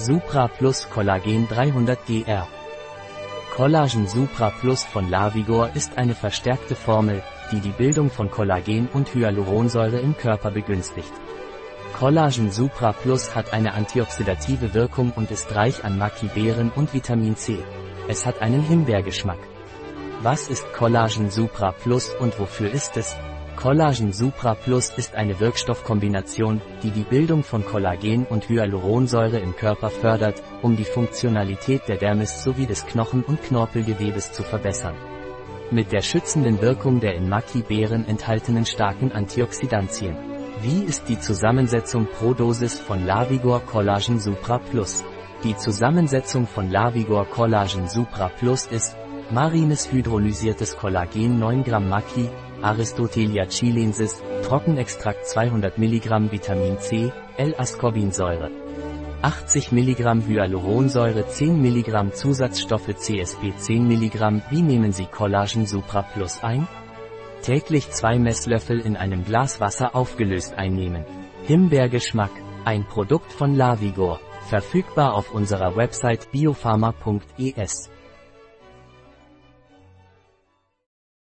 Supra Plus Collagen 300 GR. Collagen Supra Plus von Lavigor ist eine verstärkte Formel, die die Bildung von Kollagen und Hyaluronsäure im Körper begünstigt. Collagen Supra Plus hat eine antioxidative Wirkung und ist reich an Maki-Beeren und Vitamin C. Es hat einen Himbeergeschmack. Was ist Collagen Supra Plus und wofür ist es? Collagen Supra Plus ist eine Wirkstoffkombination, die die Bildung von Kollagen und Hyaluronsäure im Körper fördert, um die Funktionalität der Dermis sowie des Knochen- und Knorpelgewebes zu verbessern. Mit der schützenden Wirkung der in Maki-Beeren enthaltenen starken Antioxidantien. Wie ist die Zusammensetzung pro Dosis von Lavigor Collagen Supra Plus? Die Zusammensetzung von Lavigor Collagen Supra Plus ist marines hydrolysiertes Kollagen 9 Gramm Maki, Aristotelia chilensis, Trockenextrakt 200 mg Vitamin C, L-Ascorbinsäure. 80 mg Hyaluronsäure 10 mg Zusatzstoffe CSP 10 mg Wie nehmen Sie Collagen Supra Plus ein? Täglich zwei Messlöffel in einem Glas Wasser aufgelöst einnehmen. Himbeergeschmack, ein Produkt von Lavigor, verfügbar auf unserer Website biopharma.es.